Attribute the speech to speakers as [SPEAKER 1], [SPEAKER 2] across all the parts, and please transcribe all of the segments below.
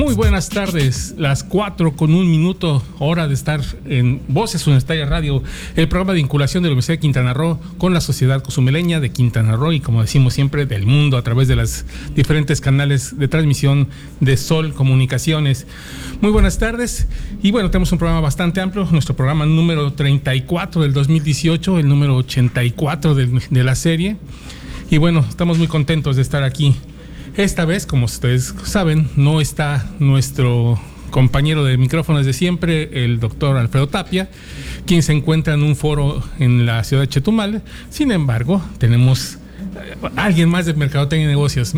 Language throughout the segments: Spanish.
[SPEAKER 1] Muy buenas tardes, las 4 con un minuto, hora de estar en Voces Universitarias Radio, el programa de vinculación de la Universidad de Quintana Roo con la sociedad cozumeleña de Quintana Roo y como decimos siempre del mundo a través de las diferentes canales de transmisión de Sol Comunicaciones. Muy buenas tardes y bueno, tenemos un programa bastante amplio, nuestro programa número 34 del 2018, el número 84 de, de la serie y bueno, estamos muy contentos de estar aquí esta vez, como ustedes saben, no está nuestro compañero de micrófonos de siempre, el doctor Alfredo Tapia, quien se encuentra en un foro en la ciudad de Chetumal. Sin embargo, tenemos alguien más de Mercadotecnia y Negocios.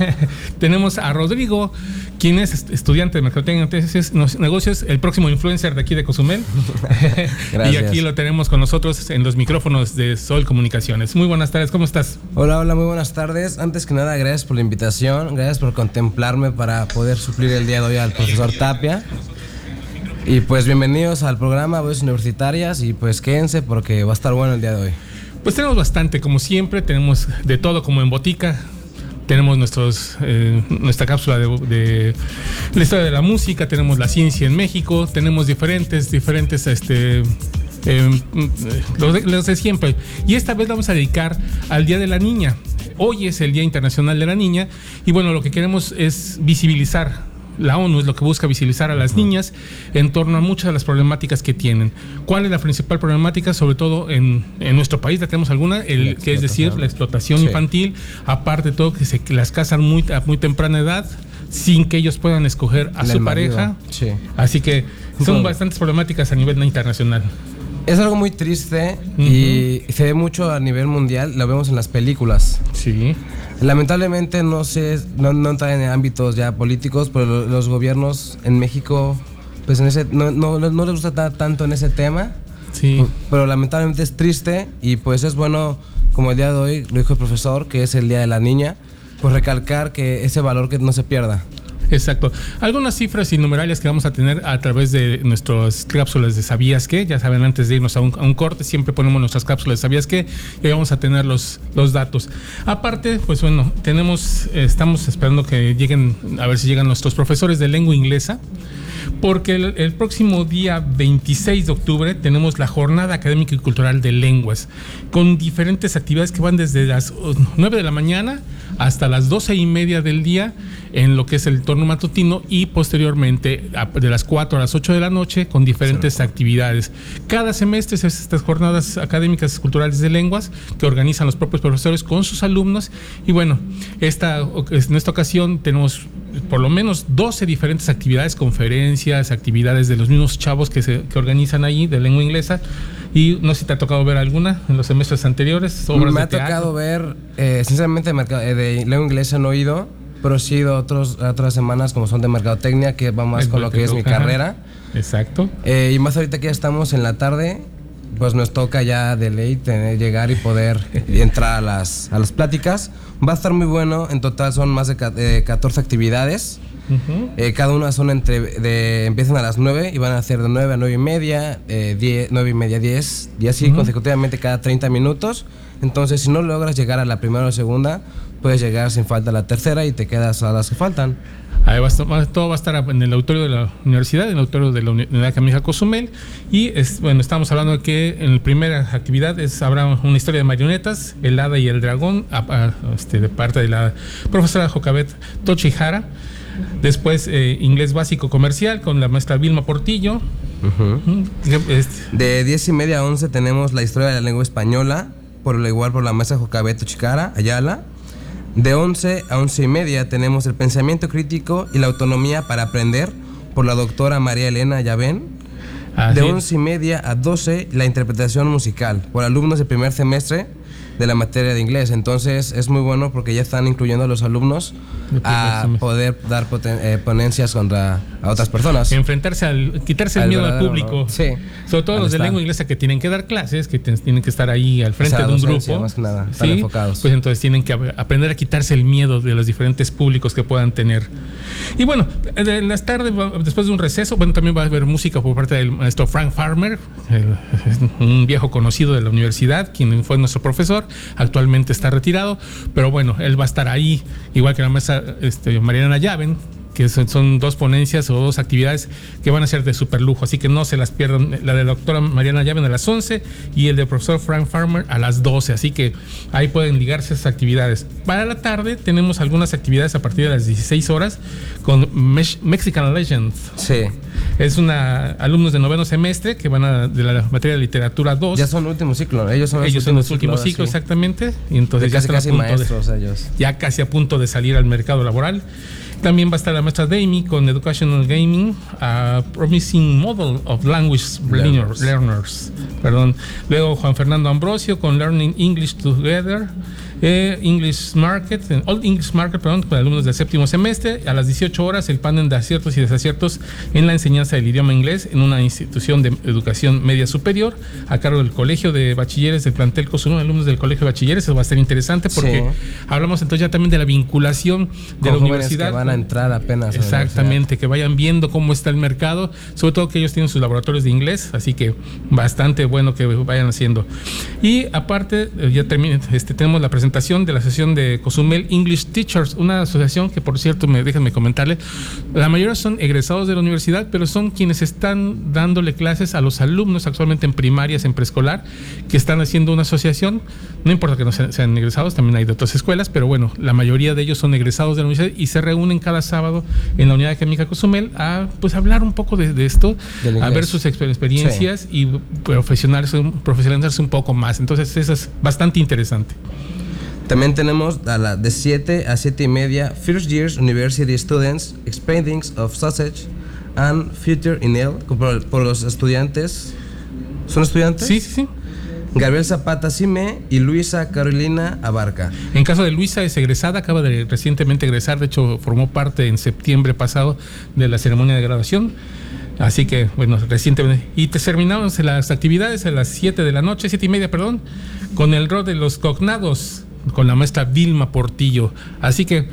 [SPEAKER 1] Tenemos a Rodrigo, quien es estudiante de Mercadotecnia y Negocios, el próximo influencer de aquí de Cozumel. y aquí lo tenemos con nosotros en los micrófonos de Sol Comunicaciones. Muy buenas tardes, ¿cómo estás?
[SPEAKER 2] Hola, hola, muy buenas tardes. Antes que nada, gracias por la invitación, gracias por contemplarme para poder suplir el día de hoy al profesor Tapia. Y pues bienvenidos al programa Voces Universitarias y pues quédense porque va a estar bueno el día de hoy.
[SPEAKER 1] Pues tenemos bastante, como siempre, tenemos de todo como en botica. Tenemos nuestros, eh, nuestra cápsula de, de, la historia de la música, tenemos la ciencia en México, tenemos diferentes, diferentes, este, eh, los, de siempre. Y esta vez vamos a dedicar al Día de la Niña. Hoy es el Día Internacional de la Niña y bueno, lo que queremos es visibilizar la ONU es lo que busca visibilizar a las niñas en torno a muchas de las problemáticas que tienen. ¿Cuál es la principal problemática? Sobre todo en, en nuestro país, ¿la tenemos alguna? El, que es decir, la explotación sí. infantil, aparte de todo que, se, que las casan muy, a muy temprana edad sin que ellos puedan escoger a su pareja.
[SPEAKER 2] Sí.
[SPEAKER 1] Así que son bastantes problemáticas a nivel internacional.
[SPEAKER 2] Es algo muy triste uh -huh. y se ve mucho a nivel mundial, lo vemos en las películas.
[SPEAKER 1] Sí.
[SPEAKER 2] Lamentablemente no sé, no, no entra en ámbitos ya políticos, pero los gobiernos en México, pues en ese, no, no, no les gusta estar tanto en ese tema.
[SPEAKER 1] Sí.
[SPEAKER 2] Pero lamentablemente es triste y pues es bueno, como el día de hoy lo dijo el profesor, que es el Día de la Niña, pues recalcar que ese valor que no se pierda.
[SPEAKER 1] Exacto. Algunas cifras y numerales que vamos a tener a través de nuestras cápsulas de ¿Sabías qué? Ya saben, antes de irnos a un, corte, siempre ponemos nuestras cápsulas de ¿Sabías qué? Y vamos a tener los, los datos. Aparte, pues bueno, tenemos, estamos esperando que lleguen, a ver si llegan nuestros profesores de lengua inglesa porque el, el, próximo día 26 de octubre tenemos la Jornada Académica y Cultural de Lenguas, con diferentes actividades que van desde las 9 de la mañana hasta las 12 y media del día en lo que es el torno matutino y posteriormente de las 4 a las 8 de la noche con diferentes sí. actividades. Cada semestre se hacen estas jornadas académicas y culturales de lenguas que organizan los propios profesores con sus alumnos y bueno, esta, en esta ocasión tenemos por lo menos 12 diferentes actividades, conferencias, actividades de los mismos chavos que se que organizan ahí de lengua inglesa. Y no sé si te ha tocado ver alguna en los semestres anteriores.
[SPEAKER 2] Obras Me ha tocado ver, eh, sinceramente, de, de lengua inglesa no he ido, pero sí he ido otros, otras semanas como son de mercadotecnia, que va más El con lo que es mi carrera.
[SPEAKER 1] Exacto.
[SPEAKER 2] Eh, y más ahorita que ya estamos en la tarde, pues nos toca ya de ley tener, llegar y poder entrar a las, a las pláticas. Va a estar muy bueno, en total son más de 14 actividades. Uh -huh. eh, cada una son entre, de, empiezan a las 9 y van a hacer de 9 a 9 y media, eh, 10, 9 y media, 10, y así uh -huh. consecutivamente cada 30 minutos. Entonces, si no logras llegar a la primera o segunda, puedes llegar sin falta a la tercera y te quedas a las que faltan.
[SPEAKER 1] Ahí va estar, todo va a estar en el auditorio de la universidad, en el auditorio de la Unidad Académica Cozumel. Y es, bueno, estamos hablando de que en la primera actividad es, habrá una historia de marionetas, el hada y el dragón, a, a, este, de parte de la profesora Jocabet Tochihara. Después, eh, inglés básico comercial con la maestra Vilma Portillo.
[SPEAKER 2] Uh -huh. De 10 y media a 11 tenemos la historia de la lengua española, por lo igual por la maestra Jocabet Tochihara, Ayala. De 11 a 11 y media tenemos el pensamiento crítico y la autonomía para aprender por la doctora María Elena Yavén.
[SPEAKER 1] Así
[SPEAKER 2] de 11 y media a 12 la interpretación musical por alumnos de primer semestre de la materia de inglés. Entonces es muy bueno porque ya están incluyendo a los alumnos a poder dar poten- eh, ponencias contra a otras personas.
[SPEAKER 1] enfrentarse al quitarse el
[SPEAKER 2] Al
[SPEAKER 1] miedo al público.
[SPEAKER 2] ¿no? Sí.
[SPEAKER 1] Sobre todo los de lengua inglesa que tienen que dar clases, que tienen que estar ahí al frente
[SPEAKER 2] sea,
[SPEAKER 1] de un grupo.
[SPEAKER 2] más que nada, estar enfocados.
[SPEAKER 1] Pues entonces tienen que ap- aprender a quitarse el miedo de los diferentes públicos que puedan tener. Y bueno, en las tardes, después de un receso, bueno, también va a haber música por parte del maestro Frank Farmer, eh, un viejo conocido de la universidad, quien fue nuestro profesor, actualmente está retirado, pero bueno, él va a estar ahí, igual que la maestra este, Mariana Llaven, que son, son dos ponencias o dos actividades que van a ser de super lujo, así que no se las pierdan. La de la doctora Mariana Llaven a las 11 y el del profesor Frank Farmer a las 12, así que ahí pueden ligarse esas actividades. Para la tarde tenemos algunas actividades a partir de las 16 horas con Mex- Mexican Legends.
[SPEAKER 2] Sí.
[SPEAKER 1] Es una alumnos de noveno semestre que van a de la materia de literatura 2.
[SPEAKER 2] Ya son último ciclo. Ellos son
[SPEAKER 1] Ellos son los últimos
[SPEAKER 2] ciclo,
[SPEAKER 1] ciclos,
[SPEAKER 2] sí.
[SPEAKER 1] exactamente. Y entonces
[SPEAKER 2] De
[SPEAKER 1] ya
[SPEAKER 2] casi
[SPEAKER 1] están a
[SPEAKER 2] casi
[SPEAKER 1] punto de-
[SPEAKER 2] maestros ellos.
[SPEAKER 1] ya casi a punto de salir al mercado laboral. También va a estar la maestra Dami con Educational Gaming, a Promising Model of Language Learners. learners. Perdón. Luego Juan Fernando Ambrosio con Learning English Together. Eh, English Market, Old English Market, perdón, con alumnos del séptimo semestre. A las 18 horas, el panel de aciertos y desaciertos en la enseñanza del idioma inglés en una institución de educación media superior, a cargo del Colegio de Bachilleres del plantel COSUNO, alumnos del Colegio de Bachilleres. Eso va a ser interesante porque
[SPEAKER 2] Sí.
[SPEAKER 1] hablamos entonces ya también de la vinculación de
[SPEAKER 2] Con
[SPEAKER 1] la universidad.
[SPEAKER 2] que van a entrar apenas. a
[SPEAKER 1] Exactamente, que vayan viendo cómo está el mercado, sobre todo que ellos tienen sus laboratorios de inglés, así que bastante bueno que vayan haciendo. Y aparte, eh, ya termina, este, tenemos la presentación de la sesión de Cozumel English Teachers, una asociación que por cierto, me, déjenme comentarle, la mayoría son egresados de la universidad, pero son quienes están dándole clases a los alumnos actualmente en primarias, en preescolar, que están haciendo una asociación, no importa que no sean, sean egresados, también hay de otras escuelas, pero bueno, la mayoría de ellos son egresados de la universidad y se reúnen cada sábado en la unidad académica Cozumel a pues hablar un poco de, de esto, a ver sus exper- experiencias y profesionalizarse, profesionalizarse un poco más. Entonces, eso es bastante interesante.
[SPEAKER 2] También tenemos a la de 7 a 7 y media First Years University Students Experience of Sausage and Future in L por, por los estudiantes. ¿Son estudiantes?
[SPEAKER 1] Sí, sí, sí.
[SPEAKER 2] Gabriel Zapata Cime y Luisa Carolina Abarca.
[SPEAKER 1] En caso de Luisa es egresada, acaba de recientemente egresar, de hecho formó parte en septiembre pasado de la ceremonia de graduación. Así que, bueno, recientemente. Y te terminamos las actividades a las 7 de la noche, 7 y media, perdón, con el rol de los cognados, con la maestra Vilma Portillo. Así que,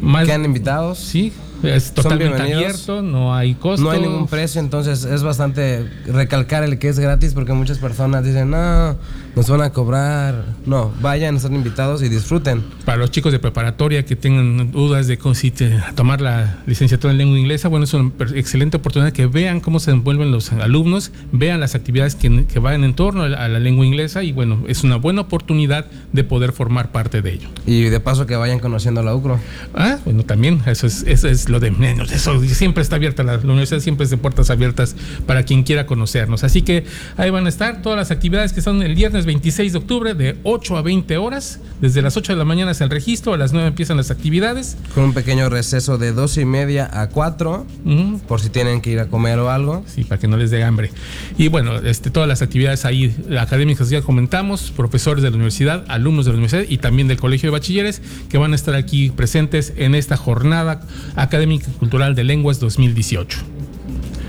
[SPEAKER 1] más,
[SPEAKER 2] Quedan invitados.
[SPEAKER 1] sí, es totalmente abierto, no hay costo.
[SPEAKER 2] No hay ningún precio, entonces es bastante recalcar el que es gratis porque muchas personas dicen, no, nos van a cobrar. No, vayan, están invitados y disfruten.
[SPEAKER 1] Para los chicos de preparatoria que tengan dudas de cómo si te- tomar la licenciatura en lengua inglesa, bueno, es una excelente oportunidad que vean cómo se envuelven los alumnos, vean las actividades que, que van en torno a la, a la lengua inglesa y bueno, es una buena oportunidad de poder formar parte de ello.
[SPEAKER 2] Y de paso que vayan conociendo la UCRO.
[SPEAKER 1] Ah, bueno, también, eso es, eso es lo de menos. Eso siempre está abierta, la, la universidad siempre es de puertas abiertas para quien quiera conocernos. Así que ahí van a estar todas las actividades que son el viernes 26 de octubre de 8 a 20 horas. Desde las 8 de la mañana es el registro, a las 9 empiezan las actividades.
[SPEAKER 2] Con un pequeño receso de 12 y media a 4,
[SPEAKER 1] Ujú.
[SPEAKER 2] por si tienen que ir a comer o algo.
[SPEAKER 1] Sí, para que no les dé hambre. Y bueno, este, todas las actividades ahí académicas ya comentamos, profesores de la universidad, alumnos de la universidad y también del Colegio de Bachilleres que van a estar aquí presentes en esta jornada académica y cultural de lenguas 2018.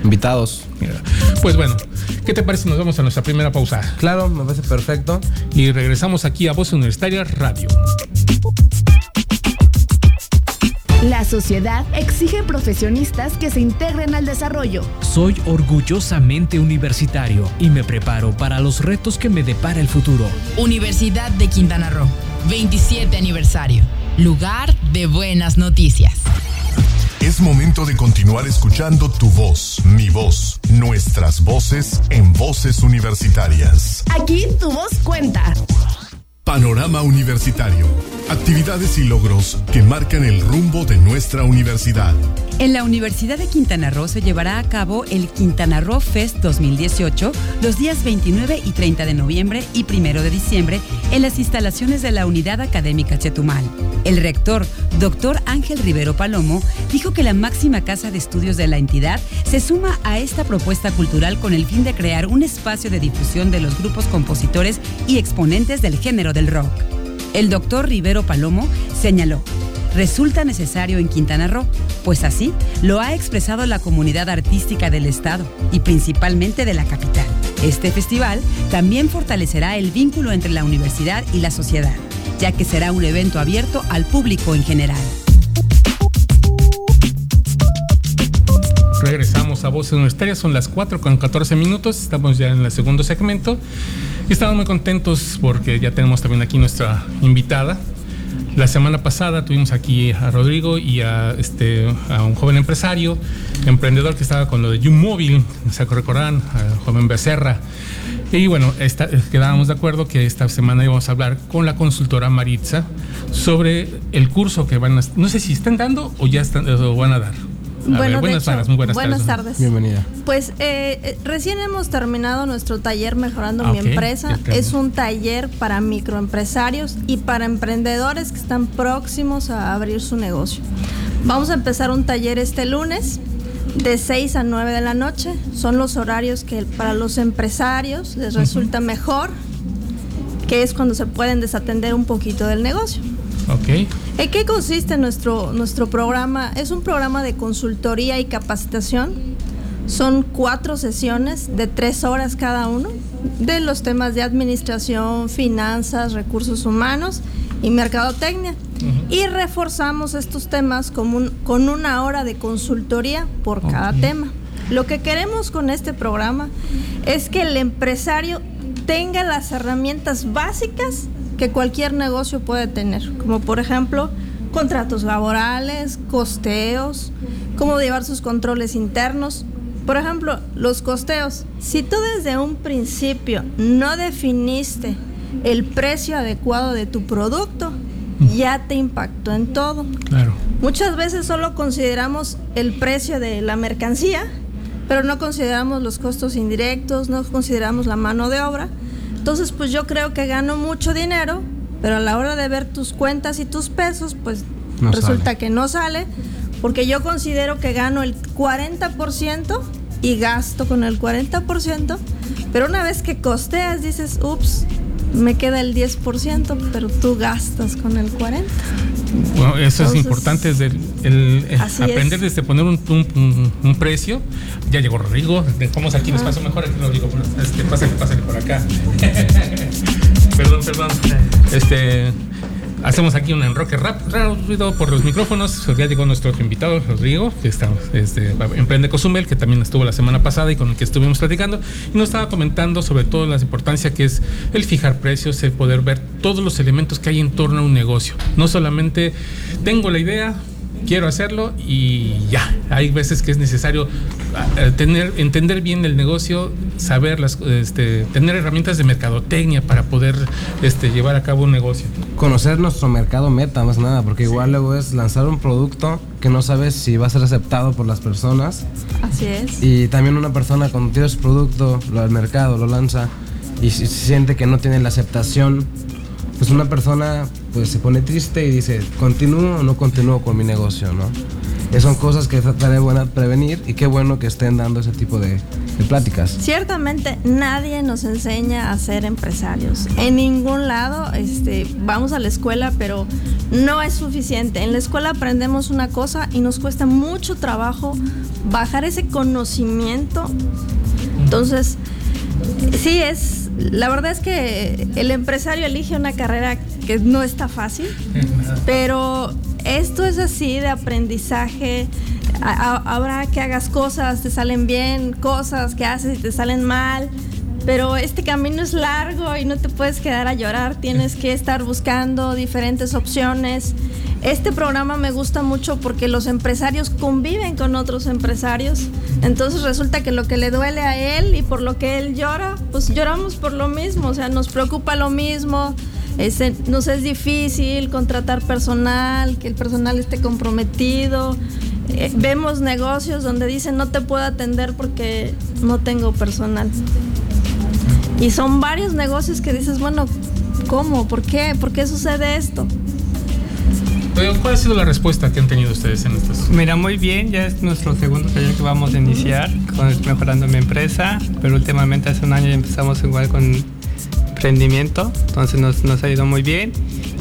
[SPEAKER 2] Invitados.
[SPEAKER 1] Pues bueno, ¿qué te parece si nos vamos a nuestra primera pausa?
[SPEAKER 2] Claro, me parece perfecto.
[SPEAKER 1] Y regresamos aquí a Voz Universitaria Radio.
[SPEAKER 3] La sociedad exige profesionistas que se integren al desarrollo.
[SPEAKER 4] Soy orgullosamente universitario y me preparo para los retos que me depara el futuro.
[SPEAKER 5] Universidad de Quintana Roo, 27 aniversario. Lugar de buenas noticias.
[SPEAKER 6] Es momento de continuar escuchando tu voz, mi voz, nuestras voces en voces universitarias.
[SPEAKER 3] Aquí tu voz cuenta.
[SPEAKER 6] Panorama Universitario. Actividades y logros que marcan el rumbo de nuestra universidad.
[SPEAKER 7] En la Universidad de Quintana Roo se llevará a cabo el Quintana Roo Fest 2018 los días 29 y 30 de noviembre y 1 de diciembre en las instalaciones de la Unidad Académica Chetumal. El rector, doctor Ángel Rivero Palomo, dijo que la máxima casa de estudios de la entidad se suma a esta propuesta cultural con el fin de crear un espacio de difusión de los grupos compositores y exponentes del género del rock. El doctor Rivero Palomo señaló resulta necesario en Quintana Roo, pues así lo ha expresado la comunidad artística del Estado y principalmente de la capital. Este festival también fortalecerá el vínculo entre la universidad y la sociedad, ya que será un evento abierto al público en general.
[SPEAKER 1] Regresamos a Voces Universitarias, son las 4 con 14 minutos, estamos ya en el segundo segmento estamos muy contentos porque ya tenemos también aquí nuestra invitada, la semana pasada tuvimos aquí a Rodrigo y a, este, a un joven empresario, emprendedor que estaba con lo de YouMóvil, se recordarán, al joven Becerra. Y bueno, quedábamos de acuerdo que esta semana íbamos a hablar con la consultora Maritza sobre el curso que van a... No sé si están dando o ya están, o van a dar
[SPEAKER 8] buenas tardes, muy buenas, tardes.
[SPEAKER 2] Bienvenida.
[SPEAKER 8] Pues eh, eh, recién hemos terminado nuestro taller Mejorando mi empresa. Es un taller para microempresarios y para emprendedores que están próximos a abrir su negocio. Vamos a empezar un taller este lunes de 6 a 9 de la noche. Son los horarios que para los empresarios les resulta mejor, que es cuando se pueden desatender un poquito del negocio.
[SPEAKER 1] Ok.
[SPEAKER 8] ¿En qué consiste nuestro, nuestro programa? Es un programa de consultoría y capacitación. Son cuatro sesiones de tres horas cada uno de los temas de administración, finanzas, recursos humanos y mercadotecnia. Y reforzamos estos temas con, con una hora de consultoría por cada tema. Lo que queremos con este programa es que el empresario tenga las herramientas básicas que cualquier negocio puede tener, como por ejemplo contratos laborales, costeos, cómo llevar sus controles internos. Por ejemplo, los costeos. Si tú desde un principio no definiste el precio adecuado de tu producto, ya te impactó en todo.
[SPEAKER 1] Claro.
[SPEAKER 8] Muchas veces solo consideramos el precio de la mercancía, pero no consideramos los costos indirectos, no consideramos la mano de obra entonces, pues yo creo que gano mucho dinero, pero a la hora de ver tus cuentas y tus pesos, pues resulta que no sale, porque yo considero que gano el 40% y gasto con el 40%, pero una vez que costeas dices, ups, me queda el 10%, pero tú gastas con el 40%.
[SPEAKER 1] Bueno, eso es importante, es el, eh, aprender desde poner un, precio. Ya llegó Rodrigo, dejamos aquí un espacio mejor, aquí Rodrigo, este, pásale, pásale por acá. perdón, perdón. Este, Hacemos aquí un enroque rápido por los micrófonos. Ya llegó nuestro otro invitado, Rodrigo, que está este, Emprende Cozumel, que también estuvo la semana pasada y con el que estuvimos platicando. Y nos estaba comentando sobre todo la importancia que es el fijar precios, el poder ver todos los elementos que hay en torno a un negocio. No solamente tengo la idea, quiero hacerlo y ya. Hay veces que es necesario ah, tener, entender bien el negocio, saber las, este, tener herramientas de mercadotecnia para poder este, llevar a cabo un negocio.
[SPEAKER 2] Conocer nuestro mercado meta, más nada, porque igual luego es lanzar un producto que no sabes si va a ser aceptado por las personas.
[SPEAKER 8] Así es.
[SPEAKER 2] Y también una persona cuando tiene su producto, lo al mercado, lo lanza y se siente que no tiene la aceptación pues una persona pues se pone triste y dice, ¿continúo o no continúo con mi negocio? ¿no? son cosas que trataré buena prevenir y qué bueno que estén dando ese tipo de, de, pláticas.
[SPEAKER 8] Ciertamente nadie nos enseña a ser empresarios. En ningún lado este, vamos a la escuela, pero no es suficiente. En la escuela aprendemos una cosa y nos cuesta mucho trabajo bajar ese conocimiento. Entonces, sí es la verdad es que el empresario elige una carrera que no está fácil, pero esto es así de aprendizaje. Habrá que hagas cosas, te salen bien, cosas que haces y te salen mal, pero este camino es largo y no te puedes quedar a llorar, tienes que estar buscando diferentes opciones. Este programa me gusta mucho porque los empresarios conviven con otros empresarios. Entonces resulta que lo que le duele a él y por lo que él llora, pues lloramos por lo mismo. O sea, nos preocupa lo mismo. nos es difícil contratar personal, que el personal esté comprometido. Eh, vemos negocios donde dicen no te puedo atender porque no tengo personal. Y son varios negocios que dices, bueno, ¿cómo? ¿Por qué? ¿Por qué sucede esto?
[SPEAKER 1] ¿Cuál ha sido la respuesta que han tenido ustedes en estos?
[SPEAKER 9] Mira, muy bien, ya es nuestro segundo taller que vamos a iniciar con Mejorando mi empresa, pero últimamente hace un año ya empezamos igual con emprendimiento, entonces nos, nos ha ido muy bien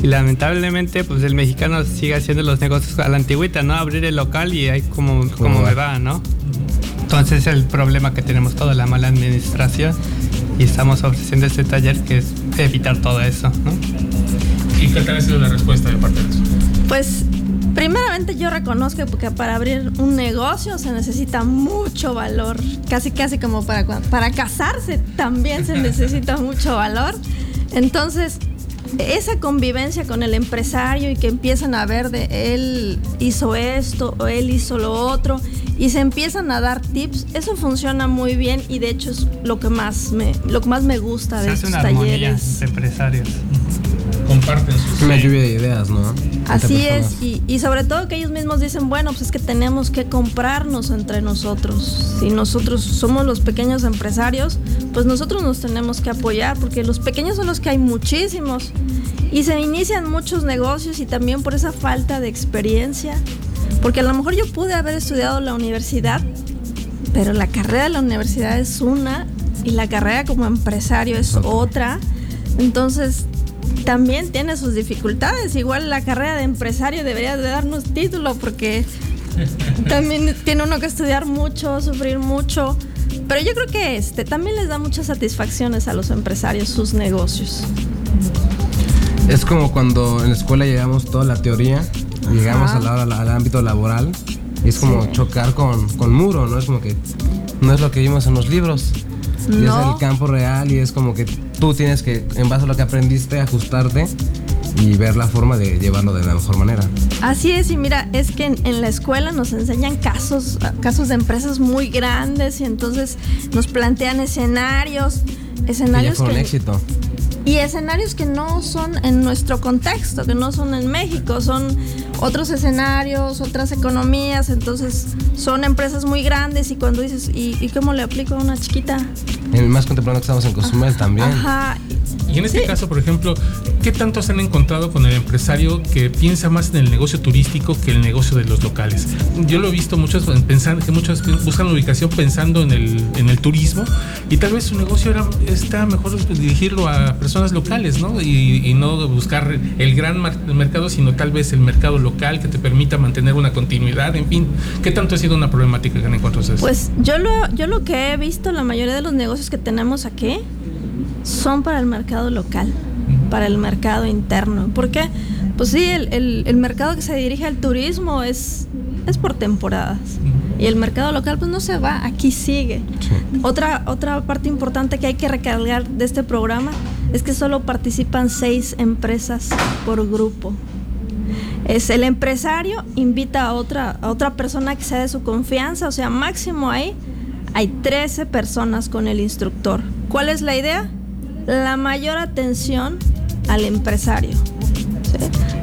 [SPEAKER 9] y lamentablemente pues el mexicano sigue haciendo los negocios a la antigüita, ¿no? Abrir el local y ahí como, como me va, ¿no? Entonces es el problema que tenemos toda la mala administración y estamos ofreciendo este taller que es evitar todo eso, ¿no?
[SPEAKER 1] ¿Y qué tal ha sido la respuesta de parte de eso?
[SPEAKER 8] Pues primeramente yo reconozco que para abrir un negocio se necesita mucho valor, casi casi como para, para casarse también se necesita mucho valor. Entonces, esa convivencia con el empresario y que empiezan a ver de él hizo esto o él hizo lo otro y se empiezan a dar tips, eso funciona muy bien y de hecho es lo que más me, lo que más me gusta de
[SPEAKER 9] estos
[SPEAKER 8] talleres.
[SPEAKER 9] De empresarios
[SPEAKER 1] comparten sus...
[SPEAKER 2] Una lluvia de ideas, ¿no?
[SPEAKER 8] Así es, y, y, sobre todo que ellos mismos dicen, bueno, pues es que tenemos que comprarnos entre nosotros. Si nosotros somos los pequeños empresarios, pues nosotros nos tenemos que apoyar, porque los pequeños son los que hay muchísimos. Y se inician muchos negocios y también por esa falta de experiencia. Porque a lo mejor yo pude haber estudiado la universidad, pero la carrera de la universidad es una y la carrera como empresario es otra. Entonces, también tiene sus dificultades. Igual la carrera de empresario debería de darnos título porque también tiene uno que estudiar mucho, sufrir mucho. Pero yo creo que este también les da muchas satisfacciones a los empresarios sus negocios.
[SPEAKER 2] Es como cuando en la escuela llegamos toda la teoría, llegamos a la, al ámbito laboral y es como chocar con, con muro, ¿no? Es como que no es lo que vimos en los libros. Y es el campo real y es como que tú tienes que, en base a lo que aprendiste, ajustarte y ver la forma de llevarlo de la mejor manera.
[SPEAKER 8] Así es, y mira, es que en, la escuela nos enseñan casos, casos de empresas muy grandes y entonces nos plantean escenarios, escenarios
[SPEAKER 2] que, éxito.
[SPEAKER 8] Y escenarios que no son en nuestro contexto, que no son en México, son otros escenarios, otras economías, entonces son empresas muy grandes y cuando dices, ¿y, cómo le aplico a una chiquita?
[SPEAKER 2] En el más contemporáneo que estamos en Cozumel también.
[SPEAKER 8] Ajá.
[SPEAKER 1] Y en este caso, por ejemplo, ¿qué tanto se han encontrado con el empresario que piensa más en el negocio turístico que el negocio de los locales? Yo lo he visto muchos pensando que muchos buscan ubicación pensando en el, en el turismo y tal vez su negocio era, está mejor dirigirlo a personas locales, ¿no? Y, no buscar el gran mercado, sino tal vez el mercado local que te permita mantener una continuidad, en fin. ¿Qué tanto ha sido una problemática que han encontrado ustedes?
[SPEAKER 8] Pues yo lo, yo lo que he visto, la mayoría de los negocios que tenemos aquí son para el mercado local, para el mercado interno. ¿Por qué? Pues sí, el, el, mercado que se dirige al turismo es, es por temporadas. Y el mercado local pues no se va, aquí sigue. Otra, otra parte importante que hay que recargar de este programa es que solo participan seis empresas por grupo. Es el empresario invita a otra, a otra persona que sea de su confianza, o sea, máximo ahí hay 13 personas con el instructor. ¿Cuál es la idea? La mayor atención al empresario.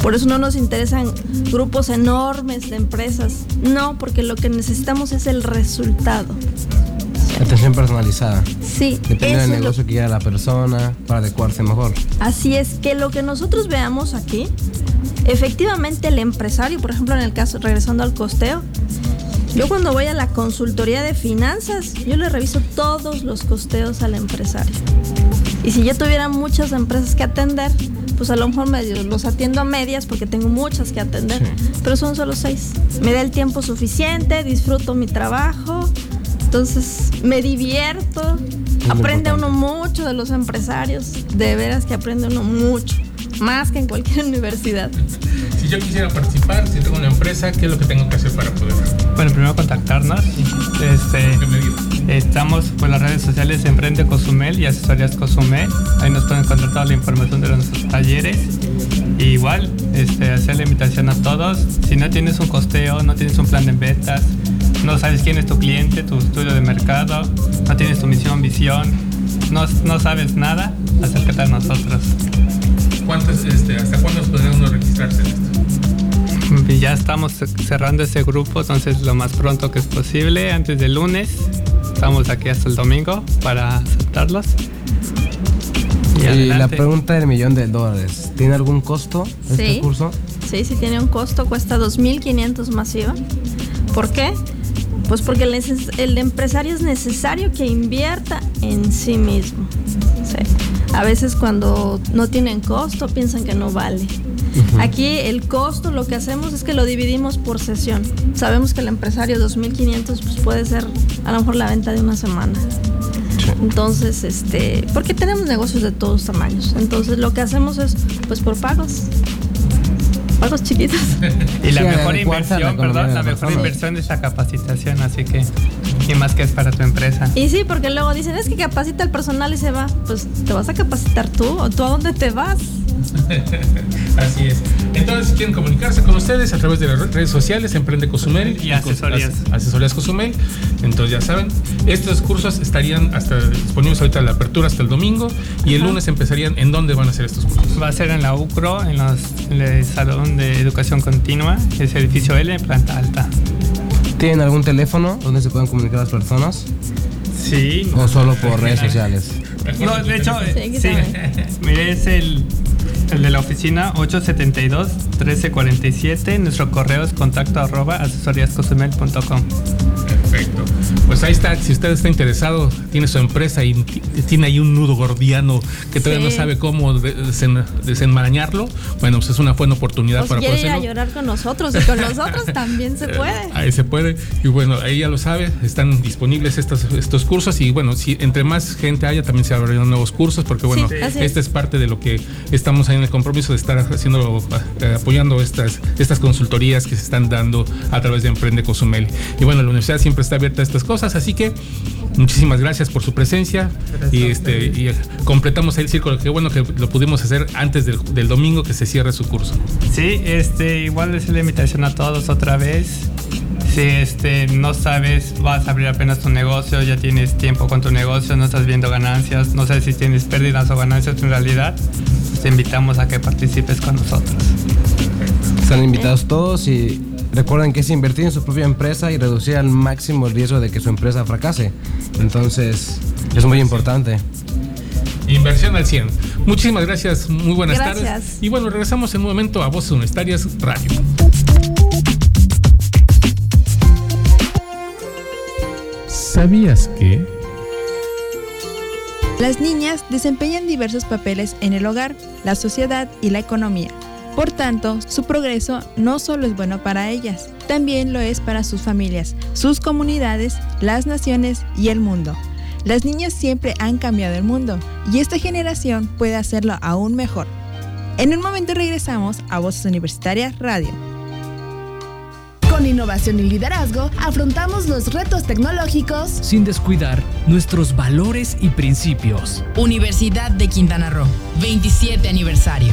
[SPEAKER 8] Por eso no nos interesan grupos enormes de empresas. No, porque lo que necesitamos es el resultado.
[SPEAKER 2] Atención personalizada.
[SPEAKER 8] Sí.
[SPEAKER 2] Depende del negocio que quiera la persona para adecuarse mejor.
[SPEAKER 8] Así es, que lo que nosotros veamos aquí, efectivamente el empresario, por ejemplo en el caso, regresando al costeo, yo cuando voy a la consultoría de finanzas, yo le reviso todos los costeos al empresario. Y si yo tuviera muchas empresas que atender, pues a lo mejor me, los atiendo a medias porque tengo muchas que atender, pero son solo seis. Me da el tiempo suficiente, disfruto mi trabajo, entonces me divierto, aprende uno mucho de los empresarios, de veras que aprende uno mucho, más que en cualquier universidad.
[SPEAKER 1] Si yo quisiera participar, si tengo una empresa, ¿qué es lo que tengo que hacer para poder?
[SPEAKER 9] Bueno, primero contactarnos. Este, estamos por las redes sociales Emprende Cozumel y Asesorías Cozumel. Ahí nos pueden encontrar toda la información de nuestros talleres. igual, este, hacer la invitación a todos. Si no tienes un costeo, no tienes un plan de ventas, no sabes quién es tu cliente, tu estudio de mercado, no tienes tu misión, visión, no, no sabes nada, acércate a nosotros.
[SPEAKER 1] ¿Cuántos, este, ¿Hasta cuándo uno registrarse en esto?
[SPEAKER 9] Ya estamos cerrando ese grupo, entonces lo más pronto que es posible, antes del lunes. Estamos aquí hasta el domingo para aceptarlos.
[SPEAKER 2] Y, la pregunta del millón de dólares, ¿tiene algún costo este curso?
[SPEAKER 8] Sí, sí tiene un costo, cuesta 2.500 masiva. ¿Por qué? Pues porque el, empresario es necesario que invierta en sí mismo. A veces cuando no tienen costo piensan que no vale. Aquí el costo lo que hacemos es que lo dividimos por sesión. Sabemos que el empresario 2.500 pues puede ser a lo mejor la venta de una semana. Entonces, este, porque tenemos negocios de todos tamaños. Entonces, lo que hacemos es, pues, por pagos. Pagos chiquitos.
[SPEAKER 9] y la mejor inversión, perdón, la mejor inversión es la capacitación, así que, y más que es para tu empresa.
[SPEAKER 8] Y sí, porque luego dicen, es que capacita al personal y se va. Pues, ¿te vas a capacitar tú o tú a dónde te vas?
[SPEAKER 1] Así es. Entonces, si quieren comunicarse con ustedes a través de las redes sociales, Emprende Cozumel
[SPEAKER 9] y asesorías.
[SPEAKER 1] asesorías Cozumel. Entonces, ya saben, estos cursos estarían hasta disponibles ahorita la apertura hasta el domingo y el lunes empezarían. ¿En dónde van a ser estos cursos?
[SPEAKER 9] Va a ser en la UCRO, en, los, el Salón de Educación Continua, ese edificio L, planta alta.
[SPEAKER 2] ¿Tienen algún teléfono donde se puedan comunicar las personas?
[SPEAKER 9] Sí.
[SPEAKER 2] ¿O solo por redes sociales?
[SPEAKER 9] No, de hecho, sí. Mire, es el el de la oficina 872-1347. Nuestro correo es contacto arroba asesoríascosumel.com.
[SPEAKER 1] Perfecto. Pues ahí está, si usted está interesado, tiene su empresa y tiene ahí un nudo gordiano que todavía no sabe cómo desenmarañarlo, bueno, pues es una buena oportunidad
[SPEAKER 8] pues
[SPEAKER 1] para
[SPEAKER 8] poder ir a llorar con nosotros y con nosotros también se puede.
[SPEAKER 1] ahí se puede. Y bueno, ahí ya lo sabe, están disponibles estos, estos cursos y bueno, si entre más gente haya, también se abrirán nuevos cursos porque bueno, esta es parte de lo que estamos ahí en el compromiso de estar haciendo, eh, apoyando estas, estas consultorías que se están dando a través de Emprende Cozumel. Y bueno, la universidad siempre está abierta a estas cosas, así que muchísimas gracias por su presencia y este y completamos el círculo. Qué bueno que lo pudimos hacer antes del, domingo que se cierre su curso.
[SPEAKER 9] Sí, este igual es la invitación a todos otra vez. Si este, no sabes, vas a abrir apenas tu negocio, ya tienes tiempo con tu negocio, no estás viendo ganancias, no sabes si tienes pérdidas o ganancias en realidad, pues te invitamos a que participes con nosotros.
[SPEAKER 2] Están invitados todos y recuerden que es invertir en su propia empresa y reducir al máximo el riesgo de que su empresa fracase. Entonces, es muy importante.
[SPEAKER 1] Inversión al 100. Muchísimas gracias, muy buenas tardes. Y bueno, regresamos en un momento a Voces Universitarias Radio. ¿Sabías que?
[SPEAKER 10] Las niñas desempeñan diversos papeles en el hogar, la sociedad y la economía. Por tanto, su progreso no solo es bueno para ellas, también lo es para sus familias, sus comunidades, las naciones y el mundo. Las niñas siempre han cambiado el mundo y esta generación puede hacerlo aún mejor. En un momento regresamos a Voces Universitarias Radio.
[SPEAKER 3] Con innovación y liderazgo afrontamos los retos tecnológicos
[SPEAKER 4] sin descuidar nuestros valores y principios.
[SPEAKER 5] Universidad de Quintana Roo, 27 aniversario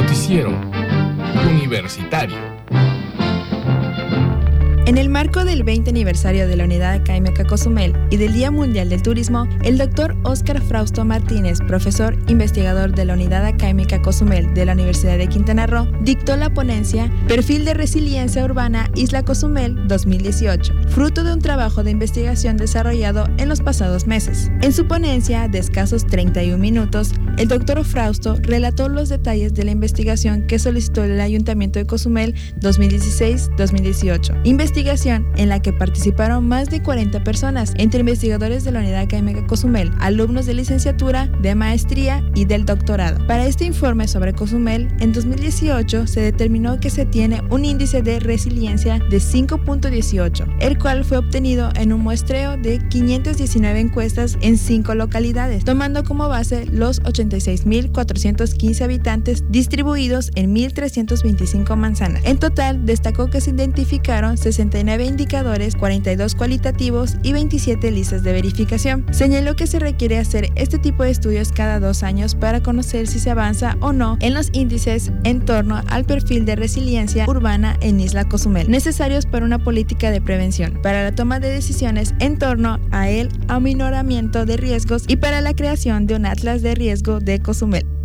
[SPEAKER 6] Noticiero Universitario.
[SPEAKER 10] En el marco del 20 aniversario de la Unidad Académica Cozumel y del Día Mundial del Turismo, el doctor Óscar Frausto Martínez, profesor investigador de la Unidad Académica Cozumel de la Universidad de Quintana Roo, dictó la ponencia Perfil de Resiliencia Urbana Isla Cozumel 2018, fruto de un trabajo de investigación desarrollado en los pasados meses. En su ponencia, de escasos 31 minutos, el doctor Frausto relató los detalles de la investigación que solicitó el Ayuntamiento de Cozumel 2016-2018 investigación en la que participaron más de 40 personas, entre investigadores de la Unidad Académica Cozumel, alumnos de licenciatura, de maestría y del doctorado. Para este informe sobre Cozumel, en 2018 se determinó que se tiene un índice de resiliencia de 5.18, el cual fue obtenido en un muestreo de 519 encuestas en 5 localidades, tomando como base los 86.415 habitantes distribuidos en 1.325 manzanas. En total, destacó que se identificaron 69 indicadores, 42 cualitativos y 27 listas de verificación. Señaló que se requiere hacer este tipo de estudios cada dos años para conocer si se avanza o no en los índices en torno al perfil de resiliencia urbana en Isla Cozumel, necesarios para una política de prevención, para la toma de decisiones en torno a el aminoramiento de riesgos y para la creación de un atlas de riesgo de Cozumel.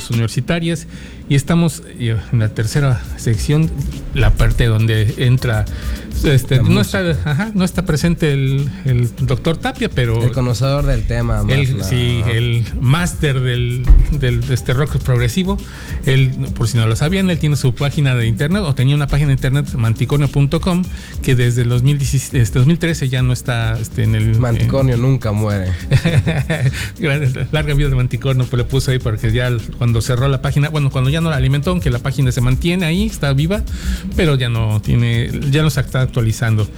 [SPEAKER 1] Voces universitarias y estamos eh, en la tercera sección, la parte donde entra este, no, está, ajá, no está presente el, el, doctor Tapia, pero...
[SPEAKER 2] El conocedor del tema.
[SPEAKER 1] el, Sí, el máster del, del, de este rock progresivo. Él, por si no lo sabían, él tiene su página de internet, o tenía una página de internet, manticornio.com, que desde el 2013 este, ya no está este, en el...
[SPEAKER 2] Manticornio nunca muere.
[SPEAKER 1] Larga vida de Manticornio, pues le puse ahí porque ya cuando cerró la página, bueno, cuando ya no la alimentó, aunque la página se mantiene ahí, está viva, pero ya no tiene, ya no está actualizando.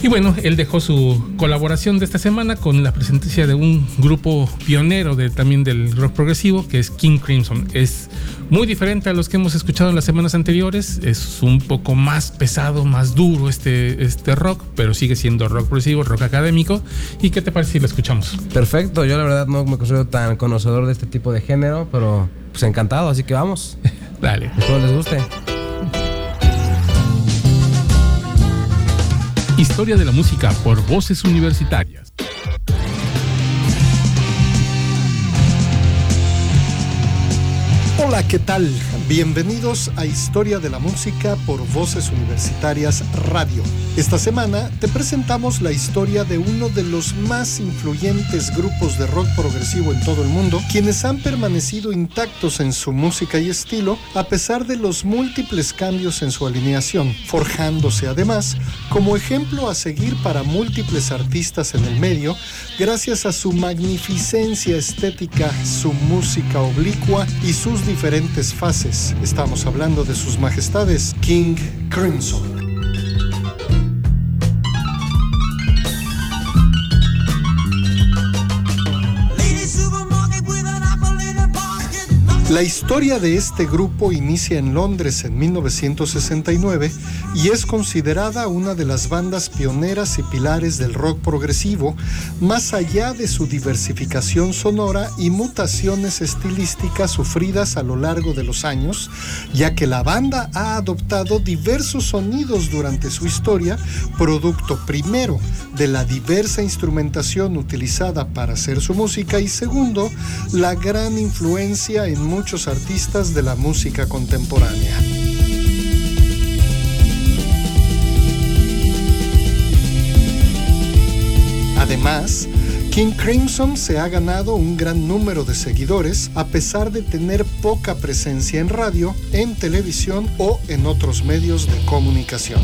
[SPEAKER 1] Y bueno, él dejó su colaboración de esta semana con la presencia de un grupo pionero de, también del rock progresivo, que es King Crimson. Es muy diferente a los que hemos escuchado en las semanas anteriores. Es un poco más pesado, más duro este, este rock, pero sigue siendo rock progresivo, rock académico. ¿Y qué te parece si lo escuchamos?
[SPEAKER 2] Perfecto, yo la verdad no me considero tan conocedor de este tipo de género, pero pues encantado, así que vamos.
[SPEAKER 1] Dale.
[SPEAKER 2] Espero les guste.
[SPEAKER 4] Historia de la música por voces universitarias.
[SPEAKER 11] Hola, ¿qué tal? Bienvenidos a Historia de la Música por Voces Universitarias Radio. Esta semana te presentamos la historia de uno de los más influyentes grupos de rock progresivo en todo el mundo, quienes han permanecido intactos en su música y estilo a pesar de los múltiples cambios en su alineación, forjándose además como ejemplo a seguir para múltiples artistas en el medio gracias a su magnificencia estética, su música oblicua y sus diferentes fases. Estamos hablando de sus majestades King Crimson. La historia de este grupo inicia en Londres en 1969 y es considerada una de las bandas pioneras y pilares del rock progresivo, más allá de su diversificación sonora y mutaciones estilísticas sufridas a lo largo de los años, ya que la banda ha adoptado diversos sonidos durante su historia, producto primero de la diversa instrumentación utilizada para hacer su música y segundo, la gran influencia en muchos artistas de la música contemporánea. Además, King Crimson se ha ganado un gran número de seguidores a pesar de tener poca presencia en radio, en televisión o en otros medios de comunicación.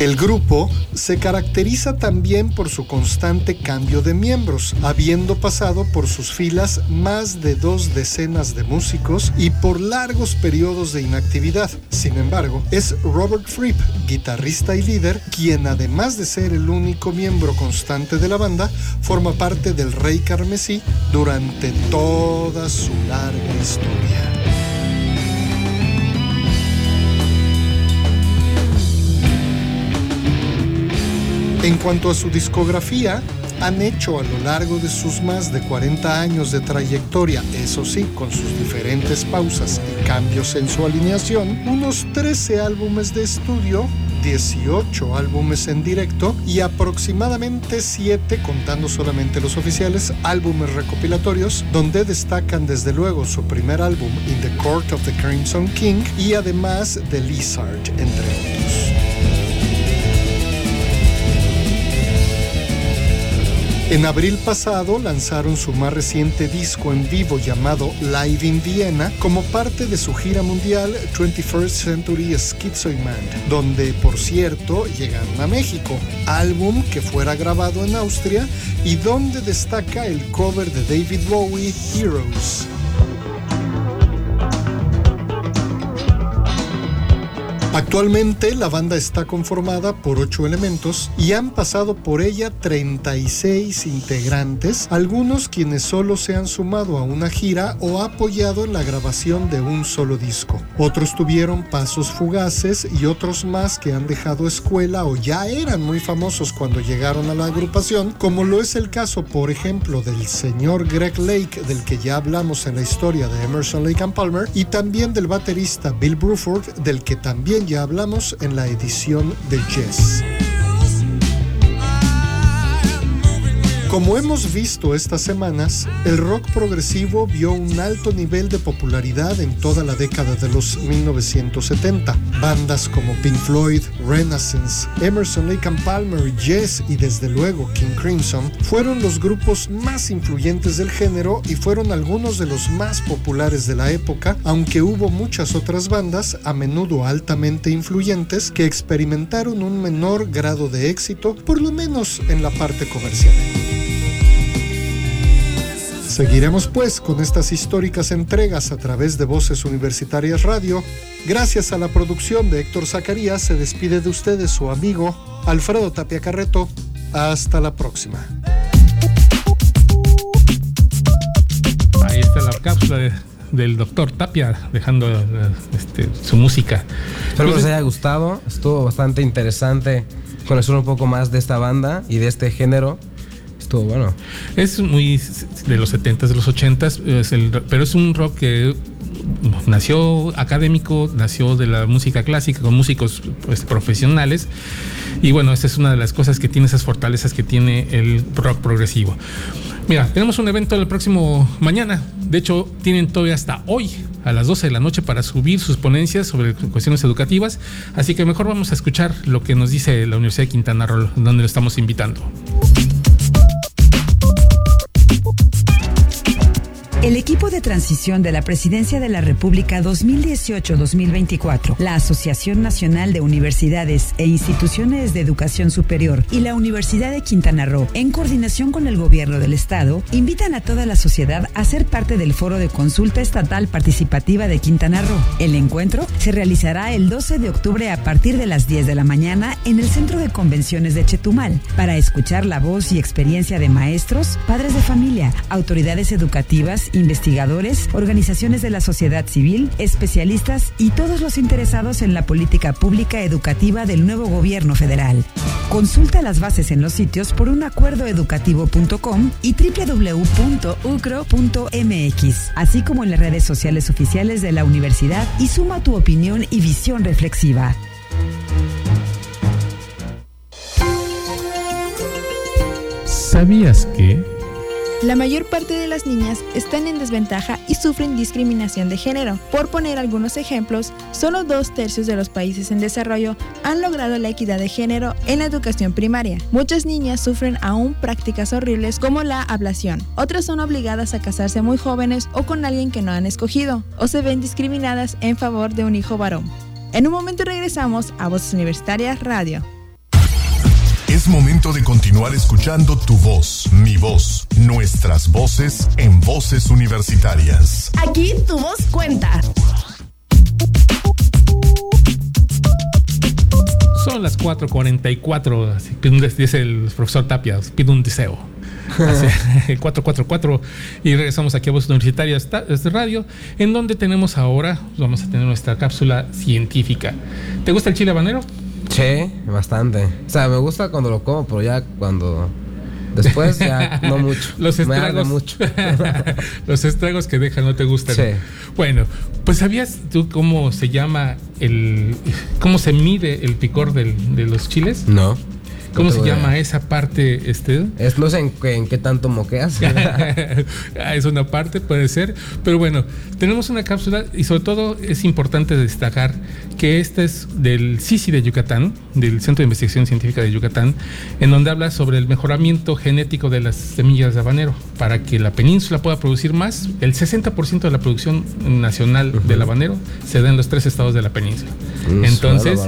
[SPEAKER 11] El grupo se caracteriza también por su constante cambio de miembros, habiendo pasado por sus filas más de dos decenas de músicos y por largos periodos de inactividad. Sin embargo, es Robert Fripp, guitarrista y líder, quien además de ser el único miembro constante de la banda, forma parte del Rey Carmesí durante toda su larga historia. En cuanto a su discografía, han hecho a lo largo de sus más de 40 años de trayectoria, eso sí, con sus diferentes pausas y cambios en su alineación, unos 13 álbumes de estudio, 18 álbumes en directo y aproximadamente 7, contando solamente los oficiales, álbumes recopilatorios, donde destacan desde luego su primer álbum, In the Court of the Crimson King, y además The Lizard, entre otros. En abril pasado lanzaron su más reciente disco en vivo llamado Live in Vienna como parte de su gira mundial 21st Century Schizoid donde por cierto llegaron a México, álbum que fuera grabado en Austria y donde destaca el cover de David Bowie Heroes. Actualmente la banda está conformada por ocho elementos y han pasado por ella 36 integrantes, algunos quienes solo se han sumado a una gira o apoyado en la grabación de un solo disco. Otros tuvieron pasos fugaces y otros más que han dejado escuela o ya eran muy famosos cuando llegaron a la agrupación, como lo es el caso, por ejemplo, del señor Greg Lake, del que ya hablamos en la historia de Emerson Lake and Palmer, y también del baterista Bill Bruford, del que también ya hablamos en la edición de Jazz. Como hemos visto estas semanas, el rock progresivo vio un alto nivel de popularidad en toda la década de los 1970. Bandas como Pink Floyd, Renaissance, Emerson Lake and Palmer, Jazz y desde luego King Crimson fueron los grupos más influyentes del género y fueron algunos de los más populares de la época, aunque hubo muchas otras bandas, a menudo altamente influyentes, que experimentaron un menor grado de éxito, por lo menos en la parte comercial. Seguiremos pues con estas históricas entregas a través de Voces Universitarias Radio. Gracias a la producción de Héctor Zacarías se despide de ustedes su amigo Alfredo Tapia Carreto. Hasta la próxima.
[SPEAKER 1] Ahí está la cápsula del doctor Tapia dejando este, su música.
[SPEAKER 2] Espero que les haya gustado. Estuvo bastante interesante conocer un poco más de esta banda y de este género bueno.
[SPEAKER 1] Es muy de los 70s, de los 80s, pero es un rock que nació académico, nació de la música clásica con músicos pues, profesionales. Y bueno, esa es una de las cosas que tiene esas fortalezas que tiene el rock progresivo. Mira, tenemos un evento el próximo mañana. De hecho, tienen todavía hasta hoy a las 12 de la noche para subir sus ponencias sobre cuestiones educativas. Así que mejor vamos a escuchar lo que nos dice la Universidad de Quintana Roo, donde lo estamos invitando.
[SPEAKER 7] El equipo de transición de la Presidencia de la República 2018-2024, la Asociación Nacional de Universidades e Instituciones de Educación Superior y la Universidad de Quintana Roo, en coordinación con el Gobierno del Estado, invitan a toda la sociedad a ser parte del Foro de Consulta Estatal Participativa de Quintana Roo. El encuentro se realizará el 12 de octubre a partir de las 10 de la mañana en el Centro de Convenciones de Chetumal, para escuchar la voz y experiencia de maestros, padres de familia, autoridades educativas, investigadores, organizaciones de la sociedad civil, especialistas y todos los interesados en la política pública educativa del nuevo gobierno federal. Consulta las bases en los sitios por un acuerdo educativo.com y www.ucro.mx, así como en las redes sociales oficiales de la universidad y suma tu opinión y visión reflexiva.
[SPEAKER 1] ¿Sabías que...
[SPEAKER 10] La mayor parte de las niñas están en desventaja y sufren discriminación de género. Por poner algunos ejemplos, solo dos tercios de los países en desarrollo han logrado la equidad de género en la educación primaria. Muchas niñas sufren aún prácticas horribles como la ablación. Otras son obligadas a casarse muy jóvenes o con alguien que no han escogido, o se ven discriminadas en favor de un hijo varón. En un momento regresamos a Voces Universitarias Radio.
[SPEAKER 6] Es momento de continuar escuchando tu voz, mi voz, nuestras voces en voces universitarias.
[SPEAKER 3] Aquí tu voz cuenta.
[SPEAKER 1] Son las 4:44, dice el profesor Tapia, pido un deseo. 444 y regresamos aquí a Voces Universitarias de Radio, en donde tenemos ahora, vamos a tener nuestra cápsula científica. ¿Te gusta el chile habanero?
[SPEAKER 2] Sí, bastante. O sea, me gusta cuando lo como, pero ya cuando después ya no mucho.
[SPEAKER 1] Los estragos.
[SPEAKER 2] mucho.
[SPEAKER 1] los estragos que dejan no te gustan.
[SPEAKER 2] Sí.
[SPEAKER 1] Bueno, pues ¿sabías tú cómo se llama el cómo se mide el picor del, de los chiles?
[SPEAKER 2] No.
[SPEAKER 1] ¿Cómo se llama esa parte, este?
[SPEAKER 2] Es no sé en, qué- en qué tanto moqueas.
[SPEAKER 1] Ah, es una parte, puede ser. Pero bueno, tenemos una cápsula y sobre todo es importante destacar que esta es del CICI de Yucatán, del Centro de Investigación Científica de Yucatán, en donde habla sobre el mejoramiento genético de las semillas de habanero para que la península pueda producir más. El 60% de la producción nacional del habanero se da en los tres estados de la península.
[SPEAKER 2] Mm,
[SPEAKER 1] Entonces,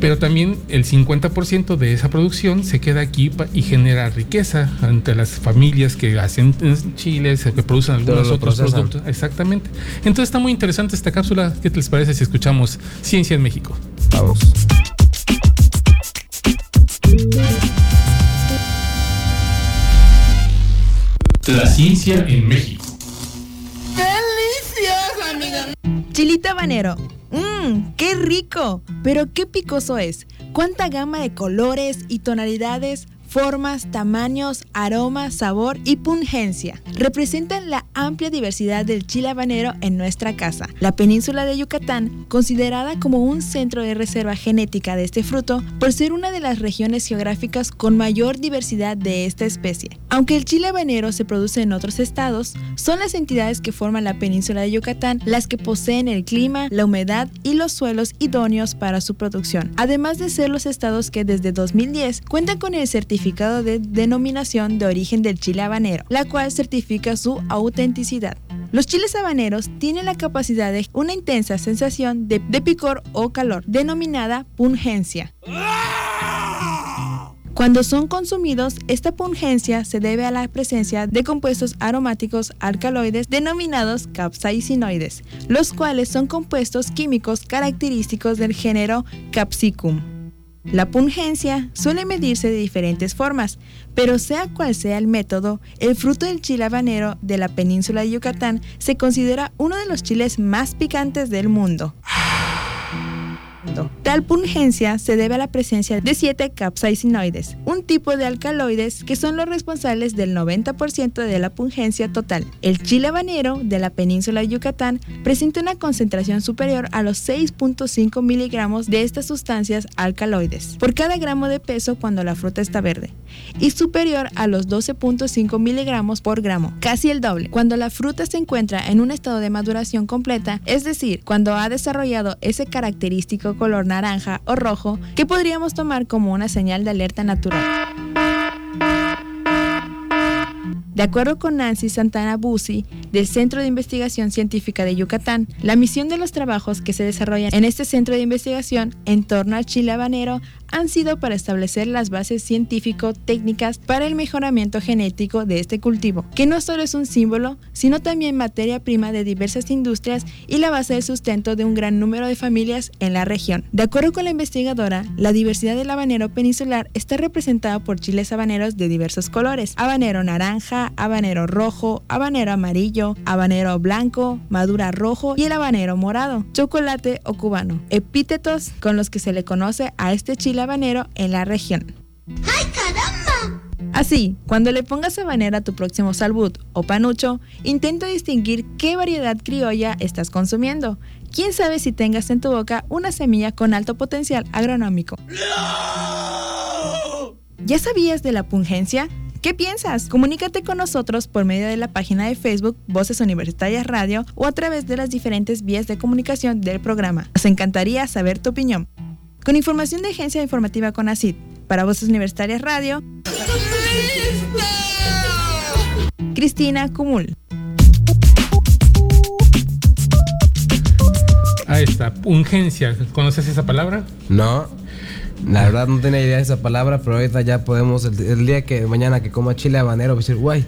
[SPEAKER 1] pero también el 50% de esa producción se queda aquí y genera riqueza ante las familias que hacen chiles, que producen algunos otros
[SPEAKER 2] procesan.
[SPEAKER 1] productos. Exactamente. Entonces está muy interesante esta cápsula. ¿Qué les parece si escuchamos Ciencia en México?
[SPEAKER 2] Vamos.
[SPEAKER 1] La ciencia en México.
[SPEAKER 10] Chilito habanero. Mmm, qué rico. Pero qué picoso es. Cuánta gama de colores y tonalidades, formas, tamaños, aromas, sabor y pungencia. Representan la amplia diversidad del chile habanero en nuestra casa. La península de Yucatán, considerada como un centro de reserva genética de este fruto, por ser una de las regiones geográficas con mayor diversidad de esta especie. Aunque el chile habanero se produce en otros estados, son las entidades que forman la península de Yucatán las que poseen el clima, la humedad y los suelos idóneos para su producción, además de ser los estados que desde 2010 cuentan con el certificado de denominación de origen del chile habanero, la cual certifica su autenticidad. Los chiles habaneros tienen la capacidad de una intensa sensación de, picor o calor, denominada pungencia. Cuando son consumidos, esta pungencia se debe a la presencia de compuestos aromáticos alcaloides denominados capsaicinoides, los cuales son compuestos químicos característicos del género Capsicum. La pungencia suele medirse de diferentes formas, pero sea cual sea el método, el fruto del chile habanero de la península de Yucatán se considera uno de los chiles más picantes del mundo. Tal pungencia se debe a la presencia de 7 capsaicinoides, un tipo de alcaloides que son los responsables del 90% de la pungencia total. El chile habanero de la península de Yucatán presenta una concentración superior a los 6.5 miligramos de estas sustancias alcaloides por cada gramo de peso cuando la fruta está verde y superior a los 12.5 miligramos por gramo, casi el doble, cuando la fruta se encuentra en un estado de maduración completa, es decir, cuando ha desarrollado ese característico color naranja o rojo que podríamos tomar como una señal de alerta natural. De acuerdo con Nancy Santana Busi, del Centro de Investigación Científica de Yucatán, la misión de los trabajos que se desarrollan en este centro de investigación en torno al chile habanero han sido para establecer las bases científico-técnicas para el mejoramiento genético de este cultivo, que no solo es un símbolo, sino también materia prima de diversas industrias y la base de sustento de un gran número de familias en la región. De acuerdo con la investigadora, la diversidad del habanero peninsular está representada por chiles habaneros de diversos colores, habanero naranja, habanero rojo, habanero amarillo, habanero blanco, madura rojo y el habanero morado, chocolate o cubano, epítetos con los que se le conoce a este chile habanero en la región. ¡Ay, caramba! Así, cuando le pongas habanero a tu próximo salbut o panucho, intenta distinguir qué variedad criolla estás consumiendo. Quién sabe si tengas en tu boca una semilla con alto potencial agronómico. ¿Ya sabías de la pungencia? ¿Qué piensas? Comunícate con nosotros por medio de la página de Facebook Voces Universitarias Radio o a través de las diferentes vías de comunicación del programa. Nos encantaría saber tu opinión. Con información de Agencia Informativa CONACID, para Voces Universitarias Radio, Cristina Cumul.
[SPEAKER 1] Ahí está, pungencia. ¿Conoces esa palabra?
[SPEAKER 2] No. La verdad no tenía idea de esa palabra, pero ahorita ya podemos, el, el día que mañana que coma chile habanero, decir, guay,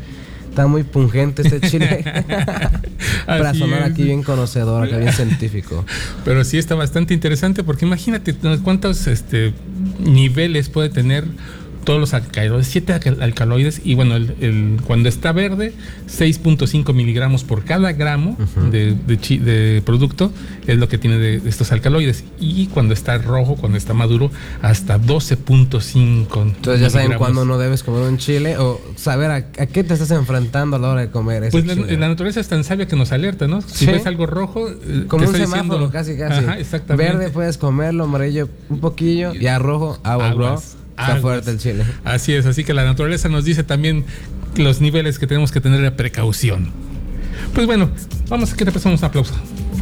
[SPEAKER 2] está muy pungente este chile. Para sonar
[SPEAKER 1] es.
[SPEAKER 2] aquí bien conocedor, acá bien científico.
[SPEAKER 1] Pero sí está bastante interesante porque imagínate cuántos este, niveles puede tener todos los alcaloides, 7 alcaloides y bueno, el, el- cuando está verde, 6.5 miligramos por cada gramo de, de chi- de producto es lo que tiene de, de estos alcaloides. Y cuando está rojo, cuando está maduro, hasta 12.5.
[SPEAKER 2] Entonces ya saben cuándo no debes comer un chile o saber a, a qué te estás enfrentando a la hora de comer ese
[SPEAKER 1] Pues la, naturaleza es tan sabia que nos alerta, ¿no? Si
[SPEAKER 2] Sí.
[SPEAKER 1] ves algo rojo, eh,
[SPEAKER 2] Como
[SPEAKER 1] te
[SPEAKER 2] un
[SPEAKER 1] está
[SPEAKER 2] semáforo,
[SPEAKER 1] diciendo-
[SPEAKER 2] casi, casi.
[SPEAKER 1] Ajá, exactamente.
[SPEAKER 2] Verde puedes comerlo, amarillo un poquillo, ya rojo, agua, bro.
[SPEAKER 1] Aguas.
[SPEAKER 2] Está fuerte el chile.
[SPEAKER 1] Así es, así que la naturaleza nos dice también los niveles que tenemos que tener de precaución. Pues bueno, vamos, que te pasamos un aplauso.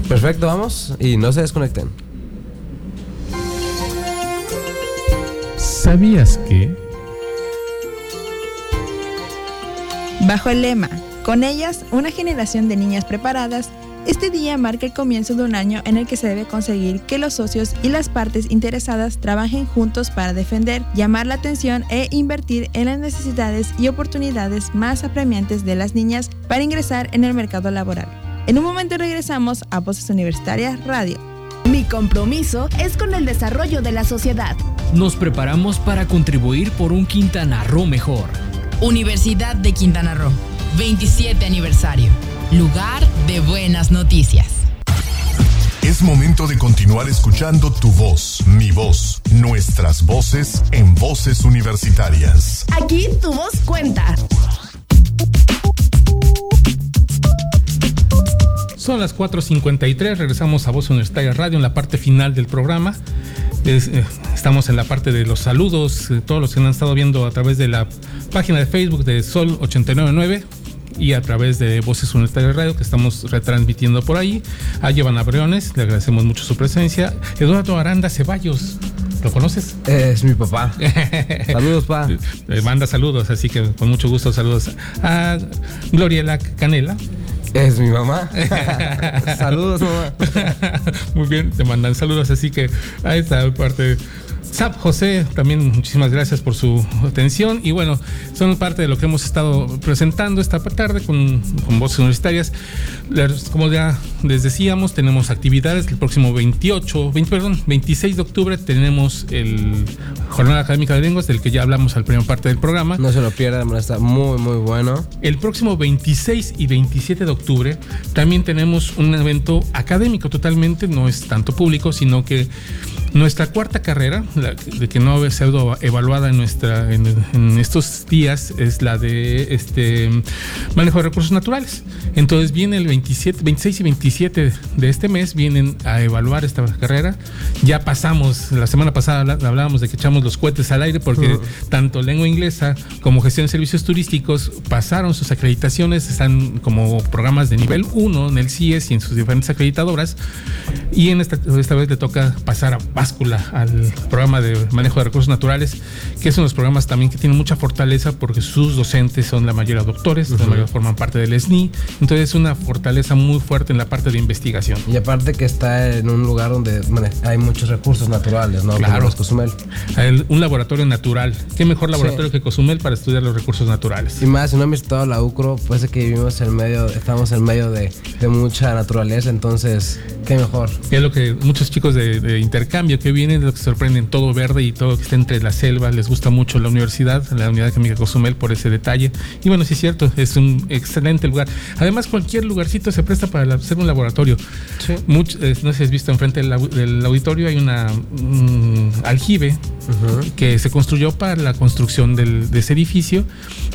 [SPEAKER 2] Perfecto, vamos y no se desconecten.
[SPEAKER 1] ¿Sabías que?
[SPEAKER 10] Bajo el lema, con ellas, una generación de niñas preparadas, este día marca el comienzo de un año en el que se debe conseguir que los socios y las partes interesadas trabajen juntos para defender, llamar la atención e invertir en las necesidades y oportunidades más apremiantes de las niñas para ingresar en el mercado laboral. En un momento regresamos a Voces Universitarias Radio.
[SPEAKER 3] Mi compromiso es con el desarrollo de la sociedad.
[SPEAKER 4] Nos preparamos para contribuir por un Quintana Roo mejor.
[SPEAKER 5] Universidad de Quintana Roo, 27 aniversario. Lugar de buenas noticias.
[SPEAKER 6] Es momento de continuar escuchando tu voz, mi voz, nuestras voces en voces universitarias.
[SPEAKER 3] Aquí tu voz cuenta.
[SPEAKER 1] Son las 4.53, regresamos a Voz Universitaria Radio en la parte final del programa. Es, eh, estamos en la parte de los saludos, eh, todos los que han estado viendo a través de la página de Facebook de Sol 899 y a través de Voces Universitarias Radio que estamos retransmitiendo por ahí. A Giovanna Briones, le agradecemos mucho su presencia. Eduardo Aranda Ceballos, ¿lo conoces?
[SPEAKER 2] Es mi papá. saludos, pa.
[SPEAKER 1] Le manda saludos, así que con mucho gusto saludos a Gloriela Canela.
[SPEAKER 2] Es mi mamá. saludos, mamá.
[SPEAKER 1] Muy bien, te mandan saludos, así que ahí está parte. Zap José, también muchísimas gracias por su atención. Y bueno, son parte de lo que hemos estado presentando esta tarde con, con voces universitarias. Como ya les decíamos, tenemos actividades. El próximo 28, 20, perdón, 26 de octubre tenemos el Jornada Académica de Lenguas, del que ya hablamos al primera parte del programa.
[SPEAKER 2] No se lo pierdan, está muy, muy bueno.
[SPEAKER 1] El próximo 26 y 27 de octubre también tenemos un evento académico totalmente, no es tanto público, sino que nuestra cuarta carrera, la de que no ha sido evaluada en, nuestra, en, en estos días, es la de este manejo de recursos naturales. Entonces viene el 27, 26 y 27 de este mes, vienen a evaluar esta carrera. Ya pasamos, la semana pasada hablábamos de que echamos los cohetes al aire porque tanto lengua inglesa como gestión de servicios turísticos pasaron sus acreditaciones, están como programas de nivel 1 en el CIES y en sus diferentes acreditadoras. Y en esta, esta vez le toca pasar a báscula al programa de manejo de recursos naturales, que es uno de los programas también que tiene mucha fortaleza porque sus docentes son la mayoría doctores, la mayoría forman parte del SNI. Entonces es una fortaleza muy fuerte en la parte de investigación.
[SPEAKER 2] Y aparte que está en un lugar donde hay muchos recursos naturales, ¿no?
[SPEAKER 1] Claro.
[SPEAKER 2] Los Cozumel.
[SPEAKER 1] El- un laboratorio natural. ¿Qué mejor laboratorio
[SPEAKER 2] Sí.
[SPEAKER 1] que Cozumel para estudiar los recursos naturales?
[SPEAKER 2] Y más, si no han visitado la UCRO, pues es que vivimos en medio, estamos en medio de, de mucha naturaleza, entonces, qué mejor.
[SPEAKER 1] Que es lo que muchos chicos de, de intercambio que vienen, lo que sorprenden, todo verde y todo que está entre la selva, les gusta mucho la universidad, la Unidad Química Cozumel por ese detalle. Y bueno, sí es cierto, es un excelente lugar. Además, cualquier lugarcito se presta para hacer un laboratorio. Much- eh, no sé si has visto enfrente del, au- del auditorio hay una un aljibe que se construyó para la construcción del- de ese edificio,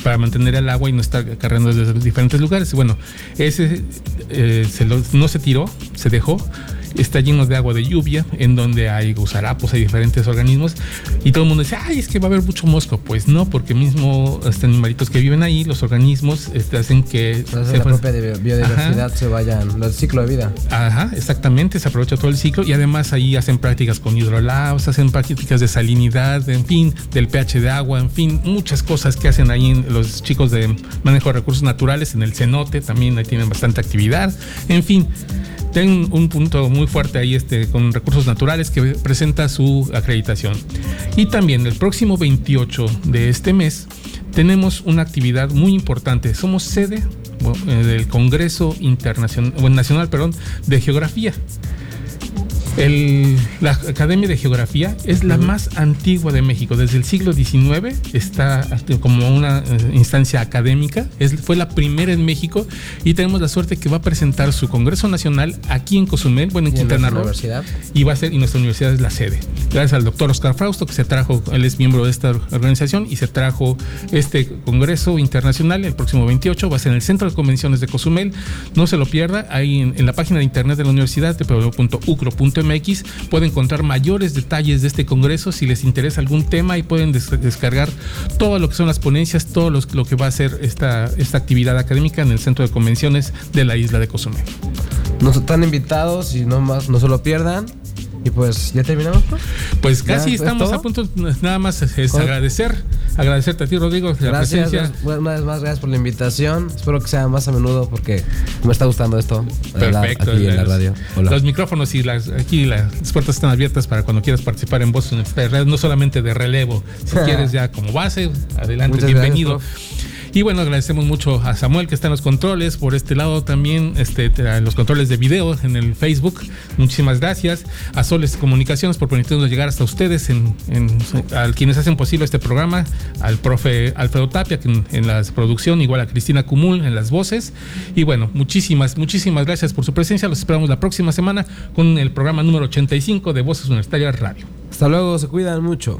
[SPEAKER 1] para mantener el agua y no estar cargando desde diferentes lugares. Bueno, ese eh, se lo- no se tiró, se dejó. Está lleno de agua de lluvia, en donde hay gusarapos, hay diferentes organismos, y todo el mundo dice, ay, es que va a haber mucho mosco. Pues no, porque mismo este, animalitos que viven ahí, los organismos, este, hacen que
[SPEAKER 2] Entonces,
[SPEAKER 1] se
[SPEAKER 2] la
[SPEAKER 1] pues-
[SPEAKER 2] propia biodiversidad se vayan, el ciclo de vida.
[SPEAKER 1] Ajá, exactamente, se aprovecha todo el ciclo y además ahí hacen prácticas con hidrolabs, hacen prácticas de salinidad, en fin, del pH de agua, en fin, muchas cosas que hacen ahí en los chicos de manejo de recursos naturales, en el cenote también ahí tienen bastante actividad, en fin. Tienen un punto muy fuerte ahí este, con recursos naturales que presenta su acreditación. Y también el próximo 28 de este mes tenemos una actividad muy importante. Somos sede eh, del Congreso Internacional, Nacional perdón, de Geografía. El- la Academia de Geografía es la más antigua de México. Desde el siglo XIX está como una eh, instancia académica. Es, fue la primera en México y tenemos la suerte que va a presentar su Congreso Nacional aquí en Cozumel, bueno, en
[SPEAKER 2] ¿Y en
[SPEAKER 1] Quintana Roo.
[SPEAKER 2] universidad?
[SPEAKER 1] Y va a ser, y nuestra universidad es la sede. Gracias al doctor Oscar Frausto, que se trajo, él es miembro de esta organización y se trajo este Congreso Internacional el próximo 28. Va a ser en el Centro de Convenciones de Cozumel. No se lo pierda. Ahí en, en la página de internet de la universidad, www.ucro.mx, pueden encontrar mayores detalles de este congreso si les interesa algún tema y pueden descargar todo lo que son las ponencias, todo lo que va a ser esta, esta actividad académica en el centro de convenciones de la isla de Cozumel.
[SPEAKER 2] Nos están invitados y no más, no se lo pierdan. Y pues, ¿ya terminamos? Pues,
[SPEAKER 1] pues casi estamos a punto, nada más es agradecer, agradecerte a ti, Rodrigo, la
[SPEAKER 2] gracias, presencia. Una vez más, gracias por la invitación. Espero que sea más a menudo porque me está gustando esto.
[SPEAKER 1] Perfecto. Aquí en la radio. Los micrófonos y las, aquí las puertas están abiertas para cuando quieras participar en Voz Universitaria, no solamente de relevo. Si quieres ya como base, adelante, bienvenido. Y bueno, agradecemos mucho a Samuel que está en los controles, por este lado también, este, en los controles de video en el Facebook. Muchísimas gracias. A Soles Comunicaciones por permitirnos llegar hasta ustedes, en, a quienes hacen posible este programa, al profe Alfredo Tapia en, en la producción, igual a Cristina Cumul en las voces. Y bueno, muchísimas, muchísimas gracias por su presencia. Los esperamos la próxima semana con el programa número 85 de Voces Universitarias Radio.
[SPEAKER 2] Hasta luego, se cuidan mucho.